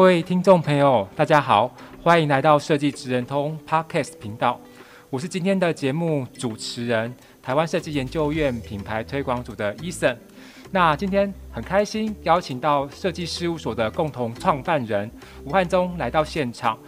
各位听众朋友，大家好，欢迎来到设计职人通 Podcast 频道。我是今天的节目主持人，台湾设计研究院品牌推广组的 Eason。那今天很开心邀请到设计事务所的共同创办人吴汉忠来到现场。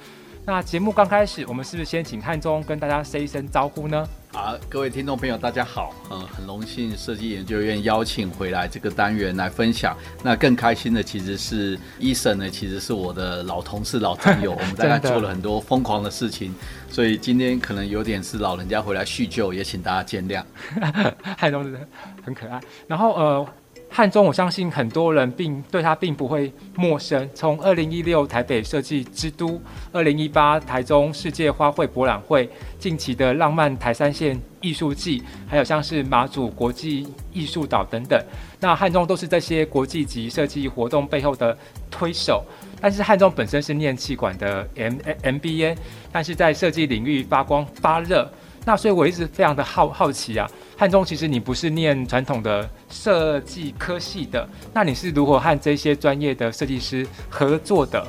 那节目刚开始，我们是不是先请汉忠跟大家 say 一声招呼呢？好，各位听众朋友，大家好，嗯，很荣幸设计研究院邀请回来这个单元来分享。那更开心的其实是 Eason 呢，其实是我的老同事、老朋友，我们大概做了很多疯狂的事情，所以今天可能有点是老人家回来叙旧，也请大家见谅。海东真的很可爱，然后呃。汉中，我相信很多人并对他并不会陌生。从二零一六台北设计之都，二零一八台中世界花卉博览会，近期的浪漫台三线艺术季，还有像是马祖国际艺术岛等等，那汉中都是这些国际级设计活动背后的推手。但是汉中本身是念气管的 M MBA，但是在设计领域发光发热。那所以我一直非常的好好奇啊，汉中其实你不是念传统的设计科系的，那你是如何和这些专业的设计师合作的？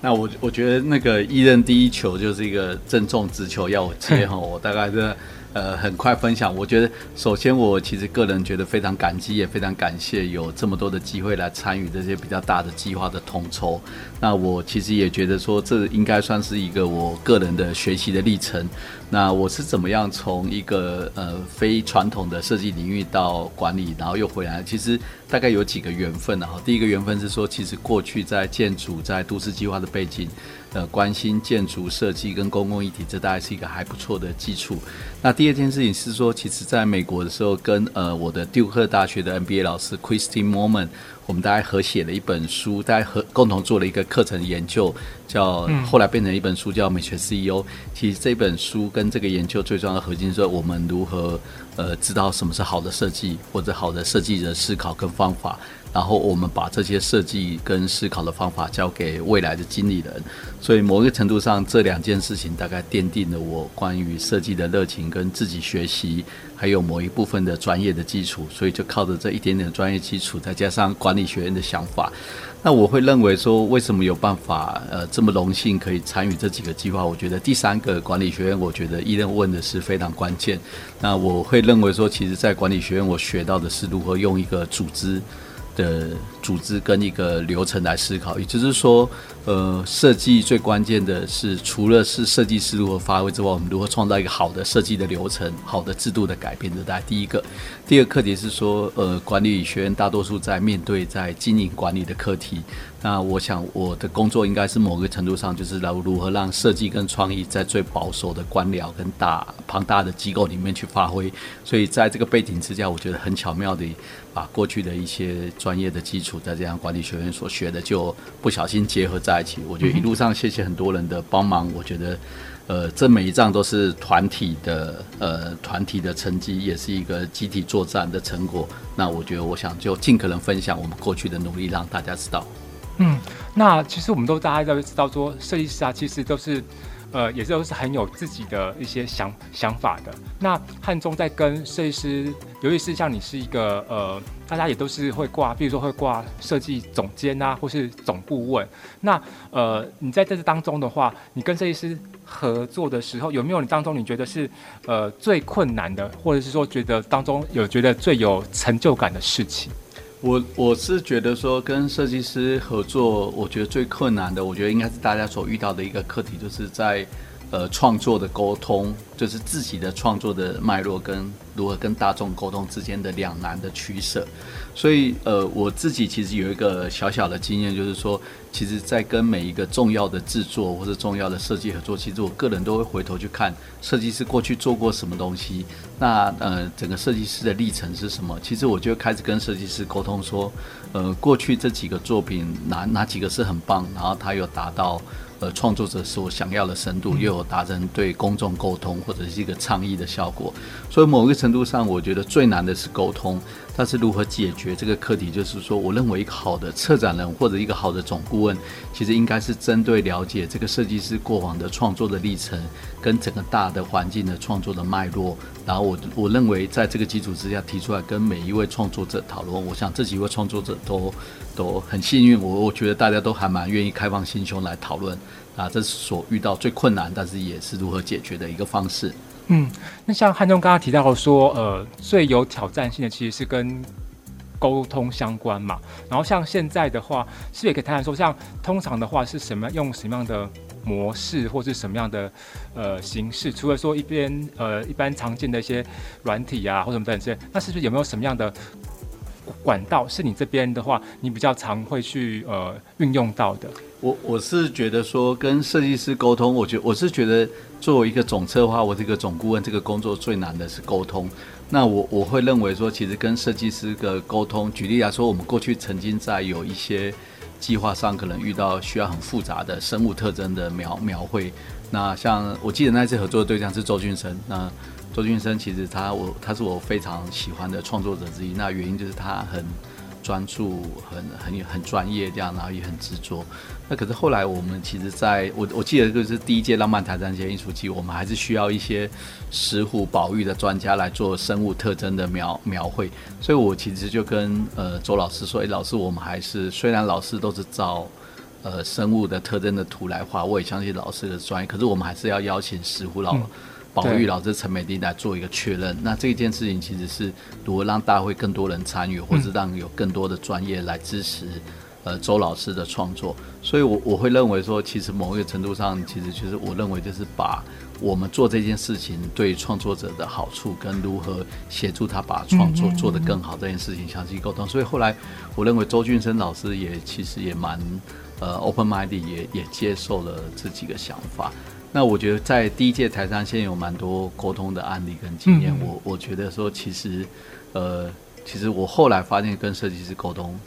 那我我觉得那个一任第一球就是一个郑重直球要我接哈，我大概是。呃，很快分享。我觉得，首先我其实个人觉得非常感激，也非常感谢有这么多的机会来参与这些比较大的计划的统筹。那我其实也觉得说，这应该算是一个我个人的学习的历程。那我是怎么样从一个呃非传统的设计领域到管理，然后又回来？其实大概有几个缘分啊。第一个缘分是说，其实过去在建筑、在都市计划的背景。呃，关心建筑设计跟公共议题，这大概是一个还不错的基础。那第二件事情是说，其实在美国的时候，跟呃我的杜克大学的 MBA 老师 Christine Mormon，我们大家合写了一本书，大家合共同做了一个课程研究，叫后来变成一本书，叫《美学 CEO》。其实这本书跟这个研究最重要的核心是说，我们如何呃知道什么是好的设计，或者好的设计的思考跟方法。然后我们把这些设计跟思考的方法交给未来的经理人，所以某一个程度上，这两件事情大概奠定了我关于设计的热情跟自己学习，还有某一部分的专业的基础。所以就靠着这一点点专业基础，再加上管理学院的想法，那我会认为说，为什么有办法呃这么荣幸可以参与这几个计划？我觉得第三个管理学院，我觉得一任问的是非常关键。那我会认为说，其实，在管理学院我学到的是如何用一个组织。的组织跟一个流程来思考，也就是说，呃，设计最关键的是，除了是设计师如何发挥之外，我们如何创造一个好的设计的流程、好的制度的改变，这大概第一个。第二个课题是说，呃，管理学院大多数在面对在经营管理的课题。那我想我的工作应该是某个程度上，就是来如何让设计跟创意在最保守的官僚跟大庞大的机构里面去发挥。所以在这个背景之下，我觉得很巧妙的把过去的一些专业的基础，在这样管理学院所学的，就不小心结合在一起。我觉得一路上谢谢很多人的帮忙。我觉得，呃，这每一仗都是团体的，呃，团体的成绩，也是一个集体作战的成果。那我觉得，我想就尽可能分享我们过去的努力，让大家知道。嗯，那其实我们都大家都知道说，设计师啊，其实都是，呃，也是都是很有自己的一些想想法的。那汉中在跟设计师，尤其是像你是一个呃，大家也都是会挂，比如说会挂设计总监啊，或是总顾问。那呃，你在这当中的话，你跟设计师合作的时候，有没有你当中你觉得是呃最困难的，或者是说觉得当中有觉得最有成就感的事情？我我是觉得说跟设计师合作，我觉得最困难的，我觉得应该是大家所遇到的一个课题，就是在呃，创作的沟通，就是自己的创作的脉络跟如何跟大众沟通之间的两难的取舍。所以，呃，我自己其实有一个小小的经验，就是说，其实，在跟每一个重要的制作或者重要的设计合作，其实我个人都会回头去看设计师过去做过什么东西，那呃，整个设计师的历程是什么？其实我就开始跟设计师沟通说，呃，过去这几个作品哪哪几个是很棒，然后他有达到。呃，创作者所想要的深度，又有达成对公众沟通或者是一个倡议的效果，所以某个程度上，我觉得最难的是沟通。但是如何解决这个课题，就是说，我认为一个好的策展人或者一个好的总顾问，其实应该是针对了解这个设计师过往的创作的历程，跟整个大的环境的创作的脉络，然后我我认为在这个基础之下提出来，跟每一位创作者讨论。我想这几位创作者都都很幸运，我我觉得大家都还蛮愿意开放心胸来讨论啊，这是所遇到最困难，但是也是如何解决的一个方式。嗯，那像汉中刚刚提到说，呃，最有挑战性的其实是跟沟通相关嘛。然后像现在的话，是不是也可以谈谈说，像通常的话是什么用什么样的模式，或是什么样的呃形式？除了说一边呃一般常见的一些软体啊，或什么等等，那是不是有没有什么样的管道是你这边的话，你比较常会去呃运用到的？我我是觉得说跟设计师沟通，我觉我是觉得作为一个总策划，我这个总顾问，这个工作最难的是沟通。那我我会认为说，其实跟设计师的沟通，举例来说，我们过去曾经在有一些计划上，可能遇到需要很复杂的生物特征的描描绘。那像我记得那次合作的对象是周俊生，那周俊生其实他我他是我非常喜欢的创作者之一。那原因就是他很。专注很很很专业这样，然后也很执着。那可是后来我们其实在我我记得就是第一届浪漫台山节艺术季，我们还是需要一些石虎保育的专家来做生物特征的描描绘。所以我其实就跟呃周老师说：“哎，老师，我们还是虽然老师都是照呃生物的特征的图来画，我也相信老师的专业，可是我们还是要邀请石虎老。嗯”保育老师陈美丽来做一个确认，那这件事情其实是如何让大会更多人参与，或是让有更多的专业来支持，呃，周老师的创作。所以我，我我会认为说，其实某一个程度上，其实就是我认为就是把我们做这件事情对创作者的好处，跟如何协助他把创作做得更好这件事情详细沟通。所以后来，我认为周俊生老师也其实也蛮呃 open minded，也也接受了这几个想法。那我觉得在第一届台三线有蛮多沟通的案例跟经验，嗯、我我觉得说其实，呃，其实我后来发现跟设计师沟通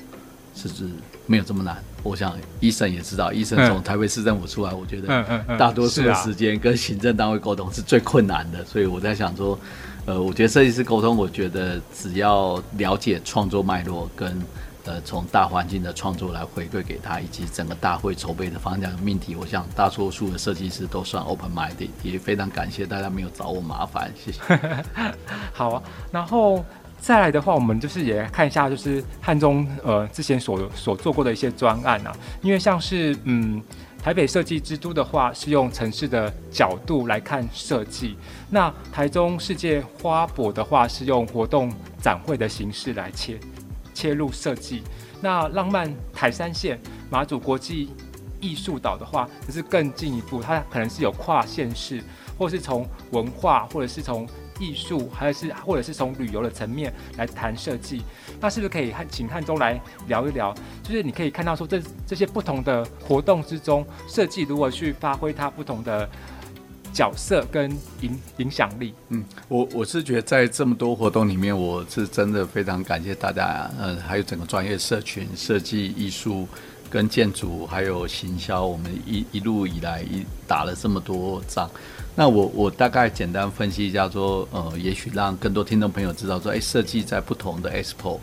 是是没有这么难。我想医生也知道，医生从台北市政府出来，我觉得大多数的时间跟行政单位沟通是最困难的。所以我在想说，呃，我觉得设计师沟通，我觉得只要了解创作脉络跟。呃，从大环境的创作来回馈给他，以及整个大会筹备的方向命题，我想大多数的设计师都算 open minded，也非常感谢大家没有找我麻烦，谢谢。好啊，然后再来的话，我们就是也看一下，就是汉中呃之前所所做过的一些专案啊，因为像是嗯台北设计之都的话，是用城市的角度来看设计；那台中世界花博的话，是用活动展会的形式来切。切入设计，那浪漫台山线马祖国际艺术岛的话，就是更进一步，它可能是有跨县市，或是从文化，或者是从艺术，还是或者是从旅游的层面来谈设计。那是不是可以请汉中来聊一聊？就是你可以看到说这这些不同的活动之中，设计如何去发挥它不同的。角色跟影影响力，嗯，我我是觉得在这么多活动里面，我是真的非常感谢大家，嗯，还有整个专业社群、设计、艺术跟建筑，还有行销，我们一一路以来一打了这么多仗。那我我大概简单分析一下，说，呃，也许让更多听众朋友知道说，哎，设计在不同的 Expo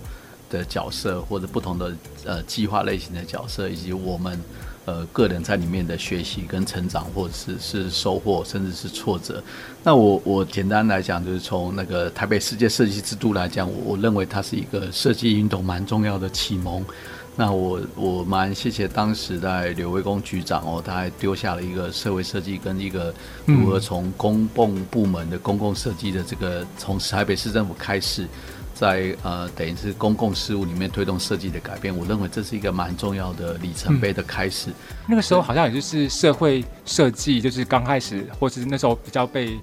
的角色，或者不同的呃计划类型的角色，以及我们。呃，个人在里面的学习跟成长，或者是是收获，甚至是挫折。那我我简单来讲，就是从那个台北世界设计之都来讲，我我认为它是一个设计运动蛮重要的启蒙。那我我蛮谢谢当时在刘维公局长哦，他还丢下了一个社会设计跟一个如何从公共部门的公共设计的这个从台北市政府开始，在呃等于是公共事务里面推动设计的改变，我认为这是一个蛮重要的里程碑的开始。那个时候好像也就是社会设计，就是刚开始，或是那时候比较被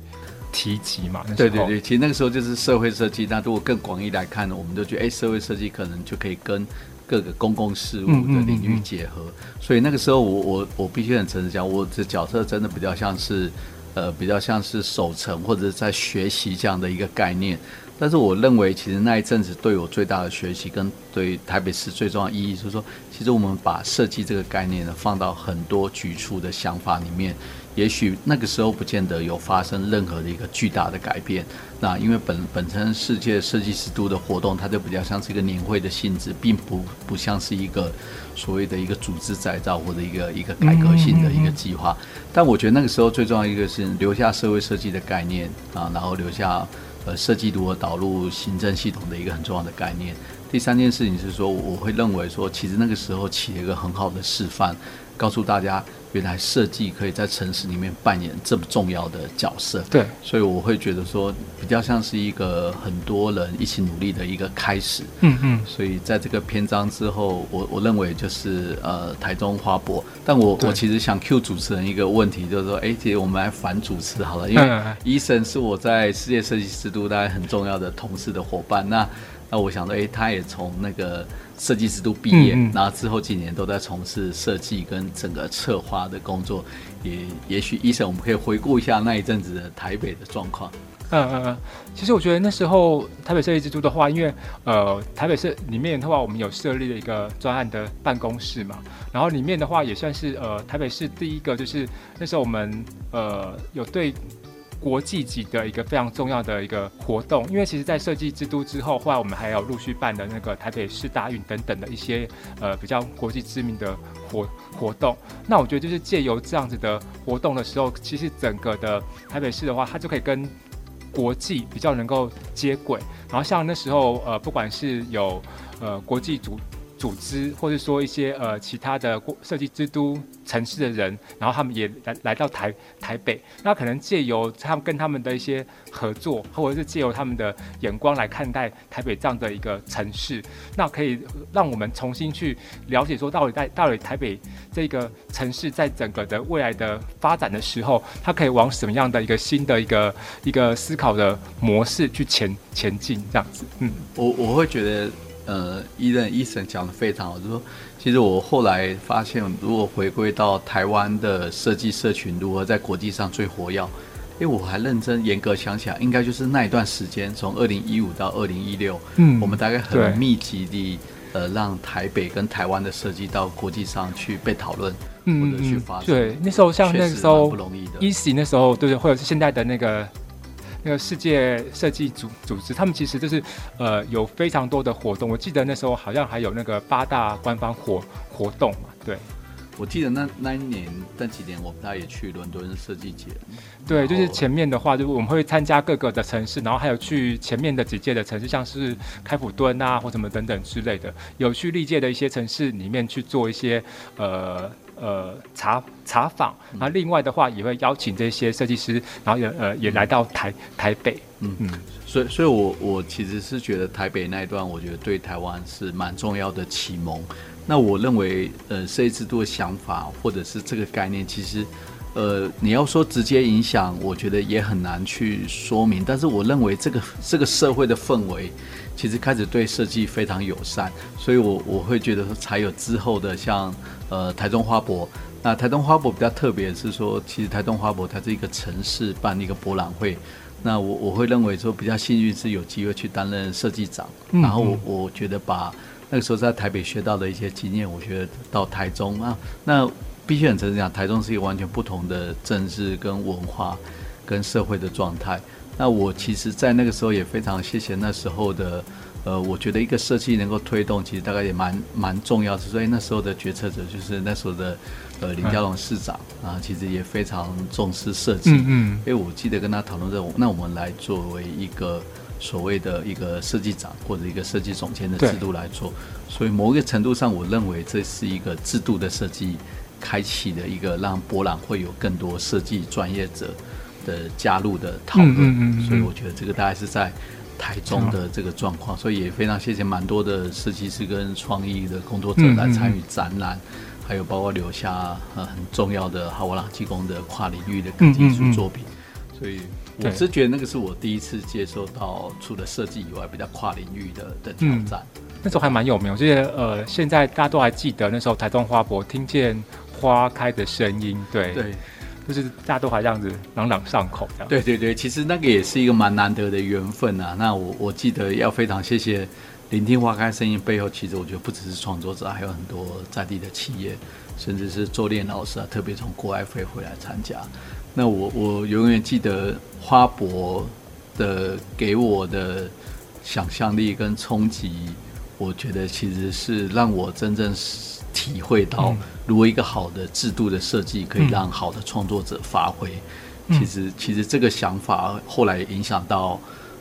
提及嘛。对对对，其实那个时候就是社会设计。那如果更广义来看呢，我们就觉得，哎，社会设计可能就可以跟各个公共事务的领域结合，所以那个时候我我我必须很诚实讲，我的角色真的比较像是，呃，比较像是守成或者是在学习这样的一个概念。但是我认为，其实那一阵子对我最大的学习跟对台北市最重要意义，就是说，其实我们把设计这个概念呢放到很多局处的想法里面。也许那个时候不见得有发生任何的一个巨大的改变，那因为本本身世界设计师都的活动，它就比较像是一个年会的性质，并不不像是一个所谓的一个组织再造或者一个一个改革性的一个计划。但我觉得那个时候最重要一个是留下社会设计的概念啊，然后留下呃设计如何导入行政系统的一个很重要的概念。第三件事情是说，我会认为说，其实那个时候起了一个很好的示范，告诉大家。原来设计可以在城市里面扮演这么重要的角色，对，所以我会觉得说，比较像是一个很多人一起努力的一个开始，嗯嗯。所以在这个篇章之后，我我认为就是呃台中花博，但我我其实想 Q 主持人一个问题，就是说，哎，其实我们来反主持好了，因为 Eason 是我在世界设计师都大概很重要的同事的伙伴，那那我想说，哎，他也从那个。设计师都毕业，嗯嗯，然后之后几年都在从事设计跟整个策划的工作，也也许 Eason 我们可以回顾一下那一阵子的台北的状况。嗯嗯嗯，其实我觉得那时候台北设计之都的话，因为呃台北市里面的话，我们有设立了一个专案的办公室嘛，然后里面的话也算是呃台北市第一个，就是那时候我们呃有对。国际级的一个非常重要的一个活动，因为其实，在设计之都之后，后来我们还有陆续办的那个台北市大运等等的一些呃比较国际知名的活活动。那我觉得就是借由这样子的活动的时候，其实整个的台北市的话，它就可以跟国际比较能够接轨。然后像那时候呃，不管是有呃国际组。组织，或者说一些呃其他的设计之都城市的人，然后他们也来来到台台北，那可能借由他们跟他们的一些合作，或者是借由他们的眼光来看待台北这样的一个城市，那可以让我们重新去了解说，到底在到底台北这个城市在整个的未来的发展的时候，它可以往什么样的一个新的一个一个思考的模式去前前进这样子。嗯，我我会觉得。呃，伊任医生讲的非常好，就是说，其实我后来发现，如果回归到台湾的设计社群如何在国际上最活跃，因为我还认真严格想想，应该就是那一段时间，从二零一五到二零一六，嗯，我们大概很密集的呃，让台北跟台湾的设计到国际上去被讨论，嗯，或者去发展。对，那时候像那个时候不容易的，EC 那时候，对，或者是现在的那个。那个世界设计组组织，他们其实就是呃有非常多的活动。我记得那时候好像还有那个八大官方活活动嘛。对，我记得那那一年那几年，我们他也去伦敦设计节。对，就是前面的话，就是我们会参加各个的城市，然后还有去前面的几届的城市，像是开普敦啊或什么等等之类的，有去历届的一些城市里面去做一些呃。呃，查查访，那另外的话也会邀请这些设计师，然后也呃也来到台台北，嗯嗯，所以所以我我其实是觉得台北那一段，我觉得对台湾是蛮重要的启蒙。那我认为，呃，设计制度的想法或者是这个概念，其实，呃，你要说直接影响，我觉得也很难去说明。但是我认为这个这个社会的氛围。其实开始对设计非常友善，所以我我会觉得才有之后的像呃台中花博。那台中花博比较特别的是说，其实台中花博它是一个城市办一个博览会。那我我会认为说比较幸运是有机会去担任设计长，然后我我觉得把那个时候在台北学到的一些经验，我觉得到台中啊，那必须很诚实讲，台中是一个完全不同的政治跟文化跟社会的状态。那我其实，在那个时候也非常谢谢那时候的，呃，我觉得一个设计能够推动，其实大概也蛮蛮重要的。所以那时候的决策者就是那时候的，呃，林佳龙市长啊，其实也非常重视设计。嗯嗯。因为我记得跟他讨论这种，那我们来作为一个所谓的一个设计长或者一个设计总监的制度来做。所以某一个程度上，我认为这是一个制度的设计，开启的一个让博览会有更多设计专业者的加入的讨论。嗯嗯嗯嗯，所以我觉得这个大概是在台中的这个状况，所以也非常谢谢蛮多的设计师跟创意的工作者来参与展览。还有包括留下呃很重要的哈瓦拉技工的跨领域的科技艺术作品，嗯嗯，所以我是觉得那个是我第一次接受到除了设计以外比较跨领域的的挑战。嗯，那时候还蛮有名，我记得呃现在大家都还记得那时候台中花博听见花开的声音，对。对，就是大家都还这样子朗朗上口这样。对对对，其实那个也是一个蛮难得的缘分啊。那我我记得要非常谢谢。聆听花开声音背后，其实我觉得不只是创作者，还有很多在地的企业，甚至是周练老师啊，特别从国外飞回来参加。那我我永远记得花博的给我的想象力跟冲击，我觉得其实是让我真正是体会到，如果一个好的制度的设计可以让好的创作者发挥。其实其实这个想法后来影响到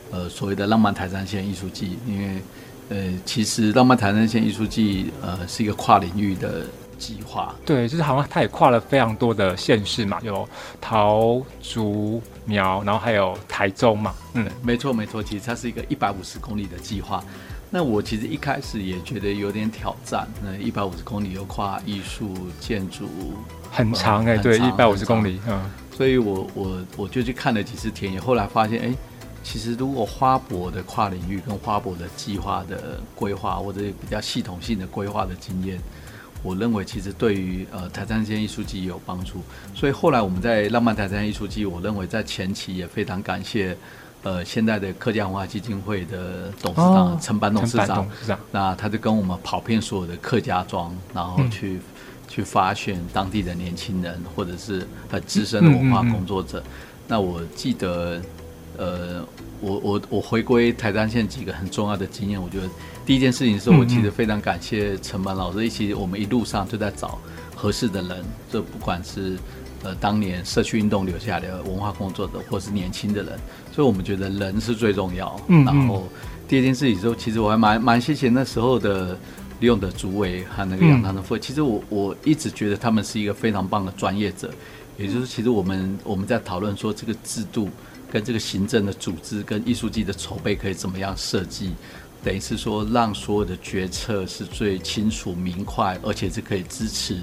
呃所谓的浪漫台山线艺术季，因为。呃，其实浪漫台山线艺术季，呃，是一个跨领域的计划。对，就是好像它也跨了非常多的县市嘛，有桃竹苗，然后还有台中嘛。嗯，没错没错，其实它是一个一百五十公里的计划。那我其实一开始也觉得有点挑战，那一百五十公里又跨艺术、建筑，很长哎、欸，对，一百五十公里，嗯。所以我我我就去看了几次田野，后来发现，哎。其实，如果花博的跨领域跟花博的计划的规划，或者比较系统性的规划的经验，我认为其实对于呃台山线艺术季也有帮助。所以后来我们在浪漫台三线艺术季，我认为在前期也非常感谢呃现在的客家文化基金会的董事长陈班董事长，那他就跟我们跑遍所有的客家庄，然后去、嗯、去发现当地的年轻人或者是很资深的文化工作者。嗯嗯嗯，那我记得。呃，我我我回归台山县几个很重要的经验，我觉得第一件事情是我其实非常感谢陈满老师，一起我们一路上就在找合适的人，这不管是呃当年社区运动留下来的文化工作者，或是年轻的人，所以我们觉得人是最重要。嗯然后第二件事情之后，其实我还蛮蛮谢谢那时候的李勇的主委和那个杨堂的副，其实我我一直觉得他们是一个非常棒的专业者，也就是其实我们我们在讨论说这个制度。跟这个行政的组织跟艺术季的筹备可以怎么样设计？等于是说，让所有的决策是最清楚明快，而且是可以支持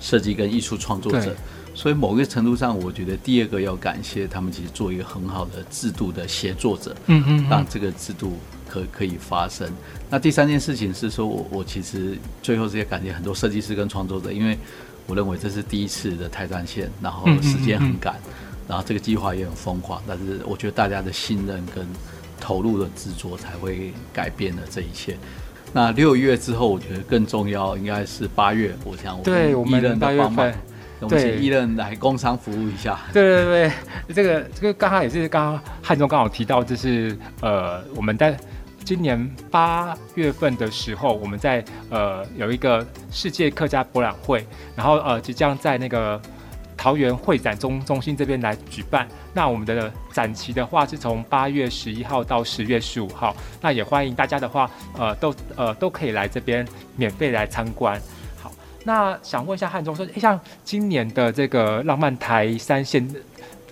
设计跟艺术创作者。所以某个程度上，我觉得第二个要感谢他们，其实做一个很好的制度的协作者，嗯嗯，让这个制度可可以发生。那第三件事情是说，我我其实最后是要感谢很多设计师跟创作者，因为我认为这是第一次的台山线，然后时间很赶。然后这个计划也很疯狂，但是我觉得大家的信任跟投入的执着才会改变了这一切。那六月之后，我觉得更重要应该是八月。我想我们艺人的帮忙，我们请艺人来工商服务一下。对对对，这个这个刚刚也是刚刚汉中刚好提到，就是呃我们在今年八月份的时候，我们在呃有一个世界客家博览会，然后呃即将在那个。桃园会展中中心这边来举办，那我们的展期的话是从八月十一号到十月十五号，那也欢迎大家的话，呃，都呃都可以来这边免费来参观。那想问一下汉中说，诶，像今年的这个浪漫台三线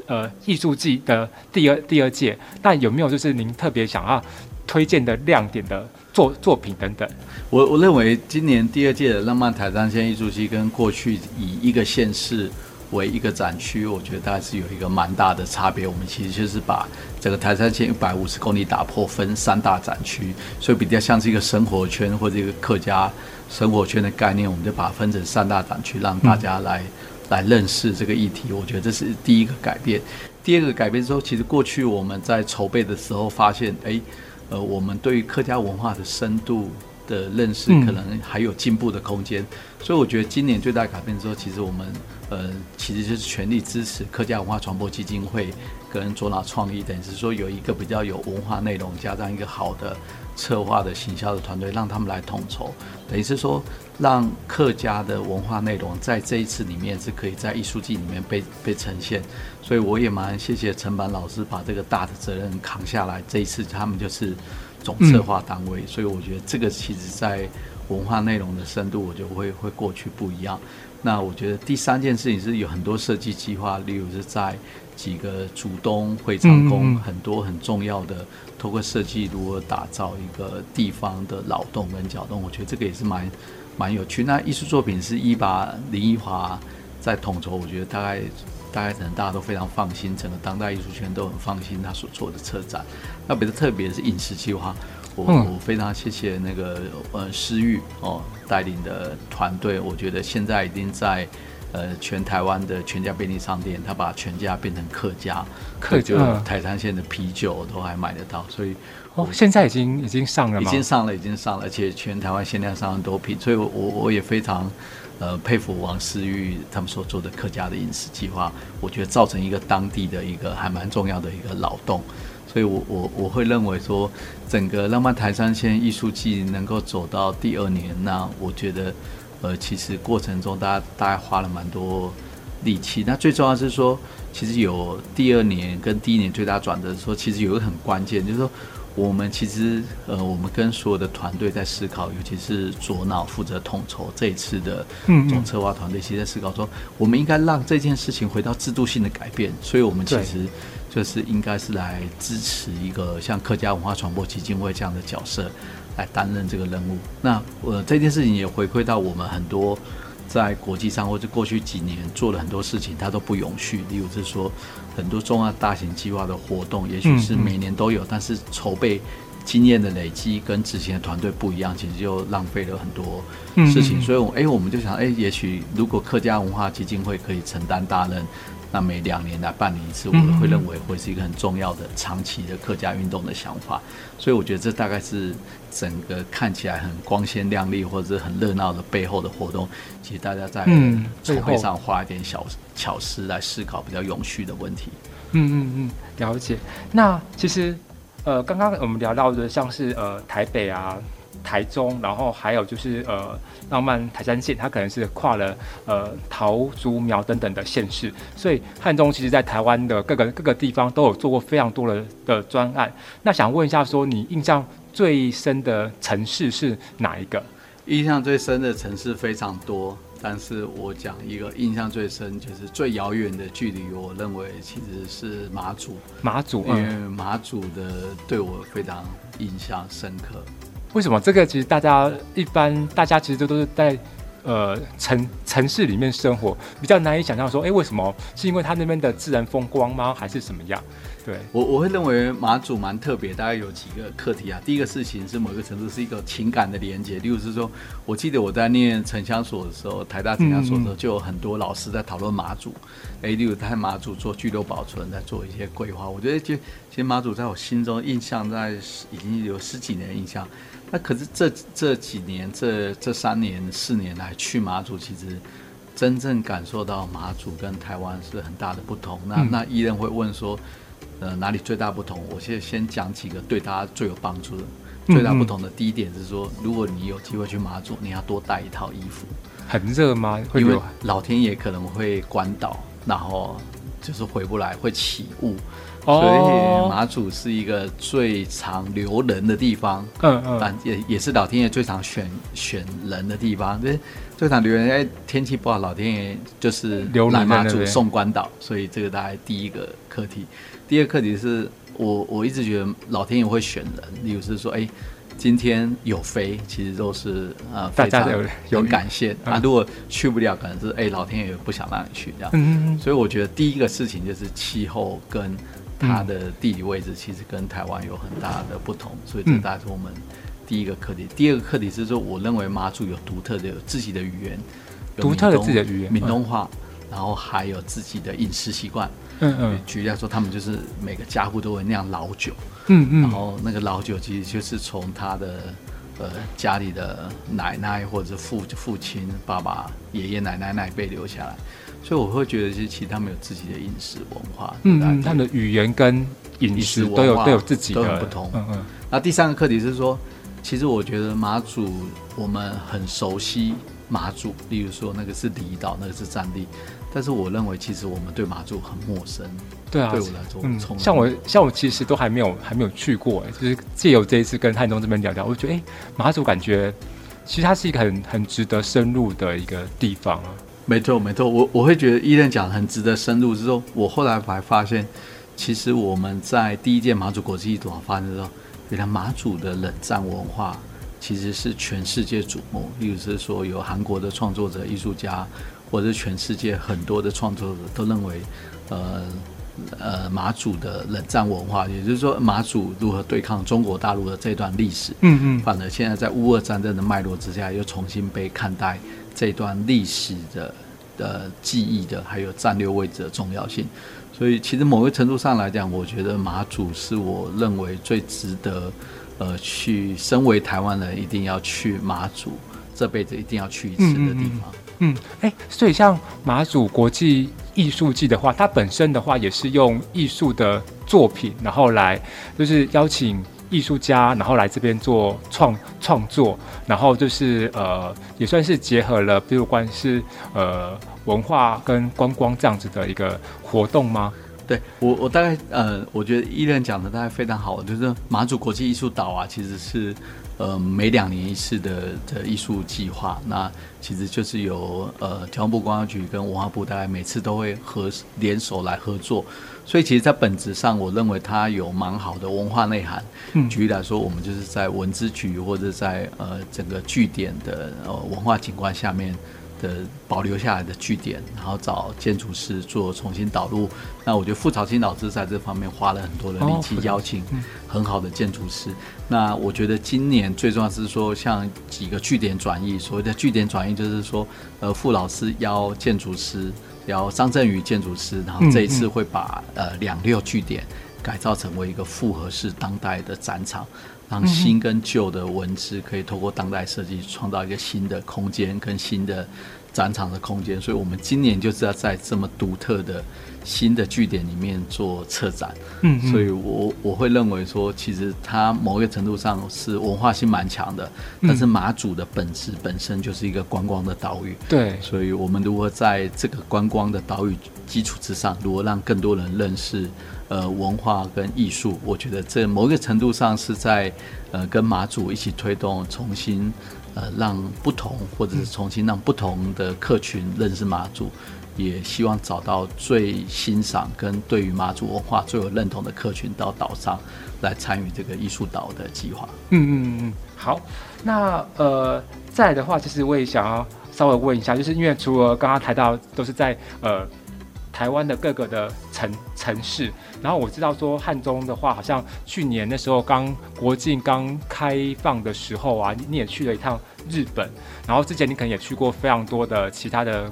呃艺术季的第二第二届，那有没有就是您特别想要推荐的亮点的作作品等等？我我认为今年第二届的浪漫台三线艺术季跟过去以一个县市。为一个展区，我觉得大概是有一个蛮大的差别。我们其实就是把这个台三线一百五十公里打破，分三大展区，所以比较像是一个生活圈或者一个客家生活圈的概念。我们就把它分成三大展区，让大家来、来认识这个议题。我觉得这是第一个改变。第二个改变之后，其实过去我们在筹备的时候发现，哎，呃，我们对于客家文化的深度的认识可能还有进步的空间，所以我觉得今年最大改变之后，其实我们呃其实就是全力支持客家文化传播基金会跟左脑创意，等于是说有一个比较有文化内容加上一个好的策划的行销的团队，让他们来统筹，等于是说让客家的文化内容在这一次里面是可以在艺术季里面被被呈现，所以我也蛮谢谢陈板老师把这个大的责任扛下来，这一次他们就是。总策划单位，所以我觉得这个其实在文化内容的深度，我就会会过去不一样。那我觉得第三件事情是有很多设计计划，例如是在几个主东会长宫，很多很重要的，透过设计如何打造一个地方的劳动跟角动，我觉得这个也是蛮蛮有趣。那艺术作品是一把林奕华在统筹，我觉得大概。大概可能大家都非常放心，整个当代艺术圈都很放心他所做的策展。那比较特别的是饮食计划，我我非常谢谢那个呃思玉哦带领的团队。我觉得现在已经在呃全台湾的全家便利商店，他把全家变成客家，客家台山县的啤酒都还买得到。所以哦，现在已经已经上了吗？已经上了，已经上了，而且全台湾限量上很多瓶。所以我我也非常。呃，佩服王思玉他们所做的客家的饮食计划，我觉得造成一个当地的一个还蛮重要的一个劳动，所以我我我会认为说，整个浪漫台三线艺术季能够走到第二年，那我觉得，呃，其实过程中大家大概花了蛮多力气，那最重要是说，其实有第二年跟第一年最大转折的时候，其实有一个很关键，就是说。我们其实，呃，我们跟所有的团队在思考，尤其是左脑负责统筹这一次的总策划团队，其实在思考说，我们应该让这件事情回到制度性的改变。所以，我们其实就是应该是来支持一个像客家文化传播基金会这样的角色来担任这个任务。那呃，这件事情也回馈到我们很多。在国际上或者过去几年做了很多事情，它都不永续。例如是说，很多重要大型计划的活动，也许是每年都有，但是筹备经验的累积跟之前的团队不一样，其实就浪费了很多事情。所以，哎，我们就想，哎，也许如果客家文化基金会可以承担大任。那每两年来办理一次，我们会认为会是一个很重要的长期的客家运动的想法，所以我觉得这大概是整个看起来很光鲜亮丽或者很热闹的背后的活动，其实大家在筹备上花一点小巧思来思考比较永续的问题。嗯嗯嗯，了解。那其实呃，刚刚我们聊到的像是呃台北啊。台中，然后还有就是呃，浪漫台山线，它可能是跨了呃桃竹苗等等的县市，所以汉中其实在台湾的各个各个地方都有做过非常多的的专案。那想问一下，说你印象最深的城市是哪一个？印象最深的城市非常多，但是我讲一个印象最深，就是最遥远的距离，我认为其实是马祖。马祖，因为马祖的对我非常印象深刻。为什么这个其实大家一般大家其实都都是在呃城城市里面生活，比较难以想象说，哎，为什么是因为它那边的自然风光吗？还是什么样？对我我会认为马祖蛮特别，大概有几个课题啊。第一个事情是某一个程度是一个情感的连接，例如是说，我记得我在念城乡所的时候，台大城乡所的时候，就有很多老师在讨论马祖，哎、嗯，例如在马祖做居留保存，在做一些规划。我觉得就其实马祖在我心中印象在已经有十几年的印象。那可是这这几年，这这三年四年来去马祖，其实真正感受到马祖跟台湾是很大的不同。那那艺人会问说，呃，哪里最大不同？我先先讲几个对大家最有帮助的最大不同的。第一点是说，如果你有机会去马祖，你要多带一套衣服。很热吗？会因为老天爷可能会关岛，然后就是回不来，会起雾。所以马祖是一个最常留人的地方，嗯嗯，但也也是老天爷最常选选人的地方。这，最常留人，哎，天气不好，老天爷就是来马祖送关岛。所以这个大概第一个课题。第二个课题是我我一直觉得老天爷会选人，例如是说，哎，今天有飞，其实都是呃非常有感谢啊。如果去不了，可能是哎老天爷不想让你去这样。嗯嗯。所以我觉得第一个事情就是气候跟。它的地理位置其实跟台湾有很大的不同，所以这大概是我们第一个课题。第二个课题是说，我认为马祖有独特的有自己的语言，独特的自己的语言，闽东话，然后还有自己的饮食习惯。嗯嗯。举例来说，他们就是每个家户都会酿老酒。嗯嗯。然后那个老酒其实就是从他的呃家里的奶奶或者父父亲、爸爸、爷爷奶奶那一辈留下来，所以我会觉得，其实他们有自己的饮食文化，嗯嗯，他们的语言跟饮食都有都有自己的不同，嗯嗯。那第三个课题是说，其实我觉得马祖我们很熟悉马祖，例如说那个是离岛，那个是战地。但是我认为，其实我们对马祖很陌生。对啊，对我来说，嗯，像我像我其实都还没有还没有去过，就是借由这一次跟汉东这边聊聊，我觉得哎，马祖感觉其实它是一个很很值得深入的一个地方啊。没错没错，我我会觉得伊人讲很值得深入之后，我后来还发现，其实我们在第一届马祖国际艺术发现之后，原来马祖的冷战文化其实是全世界瞩目，例如是说有韩国的创作者、艺术家。或者全世界很多的创作者都认为，呃呃，马祖的冷战文化，也就是说马祖如何对抗中国大陆的这段历史，嗯嗯，反而现在在乌俄战争的脉络之下，又重新被看待这段历史的的记忆的，还有战略位置的重要性。所以，其实某个程度上来讲，我觉得马祖是我认为最值得呃去，身为台湾人一定要去马祖，这辈子一定要去一次的地方。嗯嗯嗯，哎、欸，所以像马祖国际艺术季的话，它本身的话也是用艺术的作品，然后来就是邀请艺术家，然后来这边做创创作，然后就是呃，也算是结合了，比如关是呃文化跟观光这样子的一个活动吗？对我，我大概呃，我觉得伊人讲的大概非常好，就是马祖国际艺术岛啊，其实是。呃，每两年一次的的艺术计划，那其实就是由呃交通部观光局跟文化部大概每次都会合联手来合作，所以其实，在本质上，我认为它有蛮好的文化内涵。嗯，举例来说，我们就是在文资局或者在呃整个据点的呃文化景观下面。的保留下来的据点，然后找建筑师做重新导入。那我觉得傅朝清老师在这方面花了很多的力气，邀请很好的建筑师。那我觉得今年最重要是说，像几个据点转移，所谓的据点转移就是说，呃，傅老师邀建筑师，邀张振宇建筑师，然后这一次会把呃两六据点改造成为一个复合式当代的展场。让新跟旧的文字可以透过当代设计创造一个新的空间跟新的展场的空间，所以我们今年就是要在这么独特的新的据点里面做策展。嗯，所以我我会认为说，其实它某一个程度上是文化性蛮强的，但是马祖的本质本身就是一个观光的岛屿。对，所以我们如何在这个观光的岛屿基础之上，如何让更多人认识？呃，文化跟艺术，我觉得这某一个程度上是在呃跟马祖一起推动，重新呃让不同或者是重新让不同的客群认识马祖，也希望找到最欣赏跟对于马祖文化最有认同的客群到岛上来参与这个艺术岛的计划。嗯嗯嗯，好，那呃再来的话，其实我也想要稍微问一下，就是因为除了刚刚谈到都是在呃。台湾的各个的城城市，然后我知道说汉中的话，好像去年那时候刚国境刚开放的时候啊，你也去了一趟日本，然后之前你可能也去过非常多的其他的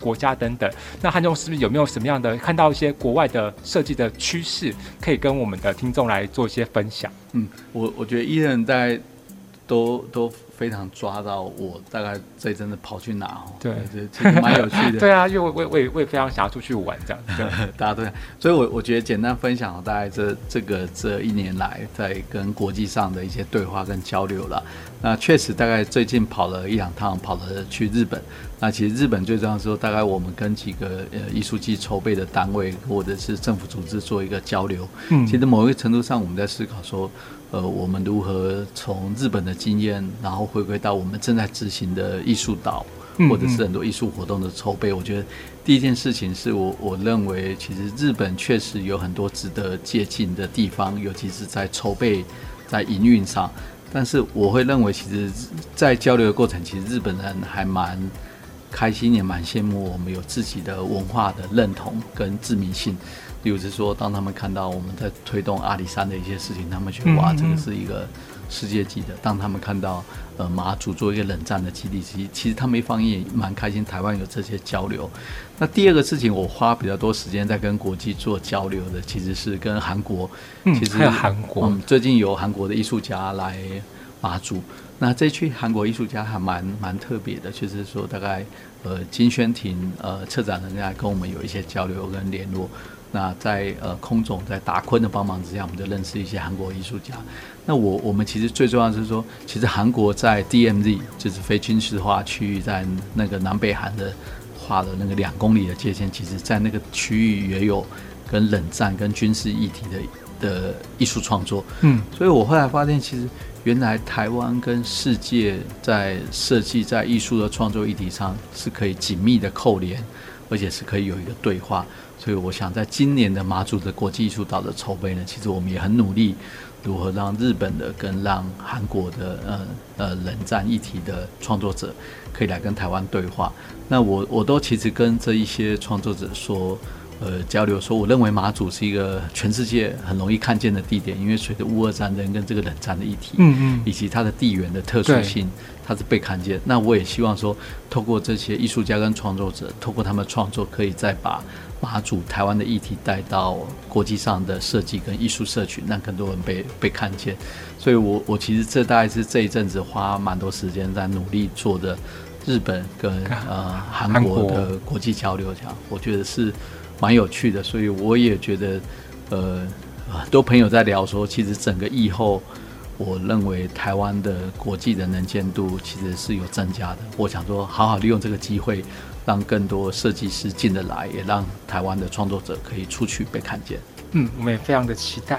国家等等。那汉中是不是有没有什么样的看到一些国外的设计的趋势，可以跟我们的听众来做一些分享？嗯，我我觉得伊人在都都。非常抓到我，大概这一阵子跑去哪哦？对，这其实蛮有趣的。对啊，因为我我我也我也非常想要出去玩这样。对，大家都这样。所以我我觉得简单分享大概这这个这一年来在跟国际上的一些对话跟交流了。那确实大概最近跑了一两趟，跑了去日本。那其实日本最重要的时候，大概我们跟几个呃艺术季筹备的单位或者是政府组织做一个交流。嗯，其实某一个程度上，我们在思考说。呃，我们如何从日本的经验，然后回归到我们正在执行的艺术岛，或者是很多艺术活动的筹备？我觉得第一件事情是我我认为，其实日本确实有很多值得借鉴的地方，尤其是在筹备、在营运上。但是我会认为，其实，在交流的过程，其实日本人还蛮开心，也蛮羡慕我们有自己的文化的认同跟知名性。例如是说，当他们看到我们在推动阿里山的一些事情，他们觉得哇，这个是一个世界级的。当他们看到呃马祖做一个冷战的基地，其实其实他们一方面也蛮开心，台湾有这些交流。那第二个事情，我花比较多时间在跟国际做交流的，其实是跟韩国。其实还有韩国，嗯，最近有韩国的艺术家来马祖。那这区韩国艺术家还蛮蛮特别的，就是说大概呃金宣廷呃策展人家跟我们有一些交流跟联络。那在呃空总在达坤的帮忙之下，我们就认识一些韩国艺术家。那我我们其实最重要的是说，其实韩国在 DMZ 就是非军事化区域，在那个南北韩的画的那个两公里的界限，其实在那个区域也有跟冷战跟军事议题的的艺术创作。嗯，所以我后来发现，其实原来台湾跟世界在设计在艺术的创作议题上是可以紧密的扣连，而且是可以有一个对话。所以我想，在今年的马祖的国际艺术岛的筹备呢，其实我们也很努力，如何让日本的跟让韩国的呃呃冷战议题的创作者可以来跟台湾对话。那我我都其实跟这一些创作者说，呃交流说，我认为马祖是一个全世界很容易看见的地点，因为随着乌俄战争跟这个冷战的议题，嗯嗯，以及它的地缘的特殊性，它是被看见。那我也希望说，透过这些艺术家跟创作者，透过他们创作，可以再把马祖台湾的议题带到国际上的设计跟艺术社群，让更多人被被看见。所以我，我我其实这大概是这一阵子花蛮多时间在努力做的日本跟 呃韩国的国际交流，这样我觉得是蛮有趣的。所以我也觉得，呃，很多朋友在聊说，其实整个疫后，我认为台湾的国际的能见度其实是有增加的。我想说，好好利用这个机会。让更多设计师进得来，也让台湾的创作者可以出去被看见。嗯，我们也非常的期待。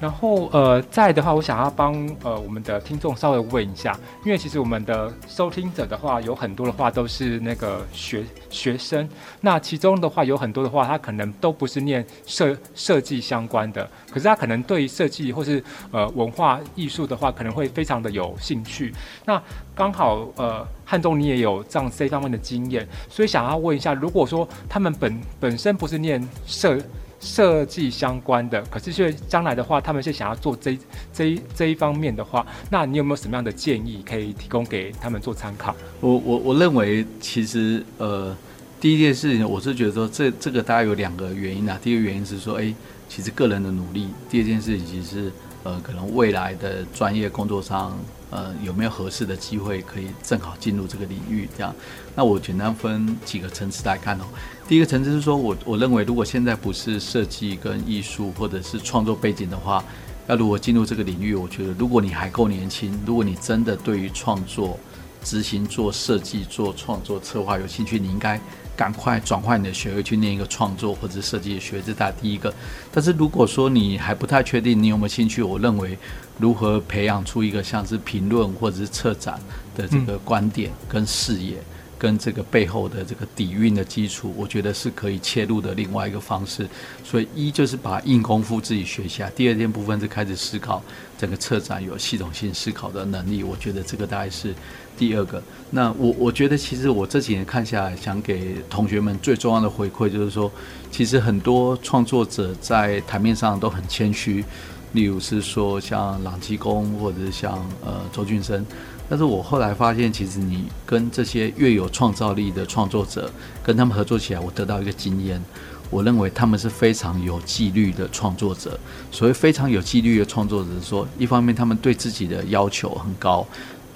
然后呃，在的话，我想要帮呃我们的听众稍微问一下，因为其实我们的收听者的话，有很多的话都是那个学学生，那其中的话有很多的话，他可能都不是念设设计相关的，可是他可能对设计或是呃文化艺术的话，可能会非常的有兴趣。那刚好呃汉中你也有这样这方面的经验，所以想要问一下，如果说他们本本身不是念设设计相关的，可是却将来的话，他们是想要做这这一这一方面的话，那你有没有什么样的建议可以提供给他们做参考？我我我认为，其实呃，第一件事情，我是觉得说，这这个大概有两个原因啊。第一个原因是说，哎，其实个人的努力；第二件事情，其实是呃，可能未来的专业工作上。呃，有没有合适的机会可以正好进入这个领域？这样，那我简单分几个层次来看哦。第一个层次是说，我我认为，如果现在不是设计跟艺术或者是创作背景的话，要如果进入这个领域，我觉得如果你还够年轻，如果你真的对于创作、执行、做设计、做创作策划有兴趣，你应该。赶快转换你的学位去念一个创作或者设计的学，这是他第一个。但是如果说你还不太确定你有没有兴趣，我认为如何培养出一个像是评论或者是策展的这个观点跟视野。跟这个背后的这个底蕴的基础，我觉得是可以切入的另外一个方式。所以一就是把硬功夫自己学下，第二件部分是开始思考整个策展有系统性思考的能力。我觉得这个大概是第二个。那我我觉得其实我这几年看下来，想给同学们最重要的回馈就是说，其实很多创作者在台面上都很谦虚，例如是说像朗基公或者是像呃周俊生。但是我后来发现，其实你跟这些越有创造力的创作者，跟他们合作起来，我得到一个经验，我认为他们是非常有纪律的创作者。所谓非常有纪律的创作者，说一方面他们对自己的要求很高，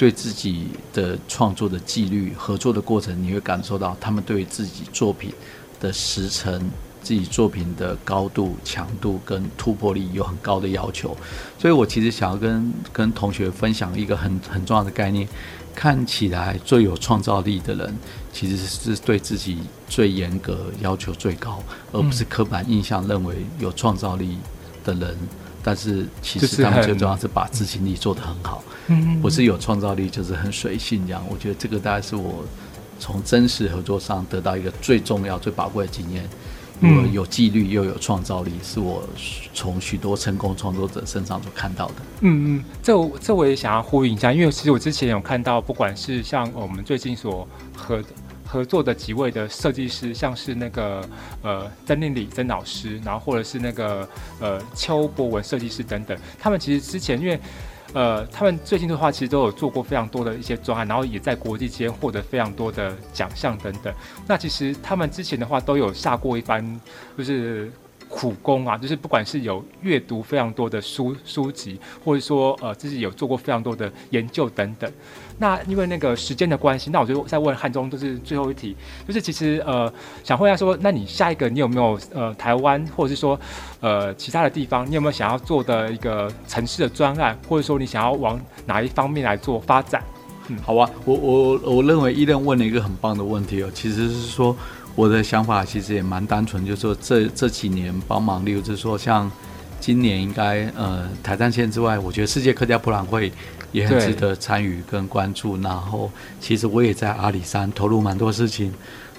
对自己的创作的纪律，合作的过程你会感受到他们对自己作品的时程。自己作品的高度、强度跟突破力有很高的要求，所以我其实想要跟跟同学分享一个很很重要的概念：看起来最有创造力的人，其实是对自己最严格、要求最高，而不是刻板印象认为有创造力的人，但是其实他们最重要是把执行力做得很好，嗯不是有创造力就是很随性这样。我觉得这个大概是我从真实合作上得到一个最重要、最宝贵的经验。我，有纪律又有创造力，是我从许多成功创作者身上所看到的。嗯嗯，这这我也想要呼应一下，因为其实我之前有看到，不管是像我们最近所合合作的几位的设计师，像是那个呃曾令礼曾老师，然后或者是那个呃邱博文设计师等等，他们其实之前因为。呃，他们最近的话，其实都有做过非常多的一些专案，然后也在国际间获得非常多的奖项等等。那其实他们之前的话，都有下过一番就是苦功啊，就是不管是有阅读非常多的书书籍，或者说呃自己有做过非常多的研究等等。那因为那个时间的关系，那我就再问汉中，就是最后一题，就是其实呃想问一下说，那你下一个你有没有呃台湾或者是说呃其他的地方，你有没有想要做的一个城市的专案，或者说你想要往哪一方面来做发展？嗯，好啊，我我我认为伊任问了一个很棒的问题哦，其实是说我的想法其实也蛮单纯，就是说这这几年帮忙，例如就是说像今年应该呃台三线之外，我觉得世界客家博览会。也很值得参与跟关注，然后其实我也在阿里山投入蛮多事情，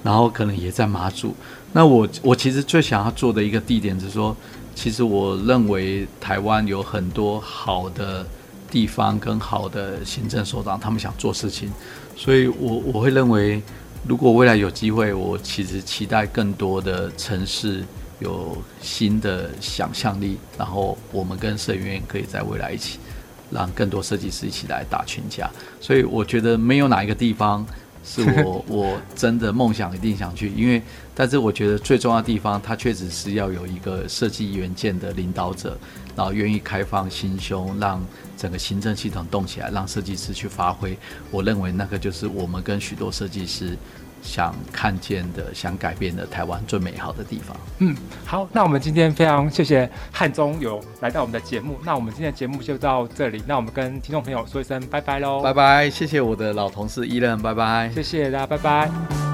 然后可能也在马祖。那我我其实最想要做的一个地点是说，其实我认为台湾有很多好的地方跟好的行政首长，他们想做事情，所以我我会认为，如果未来有机会，我其实期待更多的城市有新的想象力，然后我们跟设计院可以在未来一起。让更多设计师一起来打群架，所以我觉得没有哪一个地方是我我真的梦想一定想去，因为但是我觉得最重要的地方，它确实是要有一个设计元件的领导者，然后愿意开放心胸，让整个行政系统动起来，让设计师去发挥。我认为那个就是我们跟许多设计师。想看见的、想改变的台湾最美好的地方。嗯，好，那我们今天非常谢谢汉中有来到我们的节目。那我们今天的节目就到这里。那我们跟听众朋友说一声拜拜喽！拜拜，谢谢我的老同事伊人，拜拜，谢谢大家，拜拜。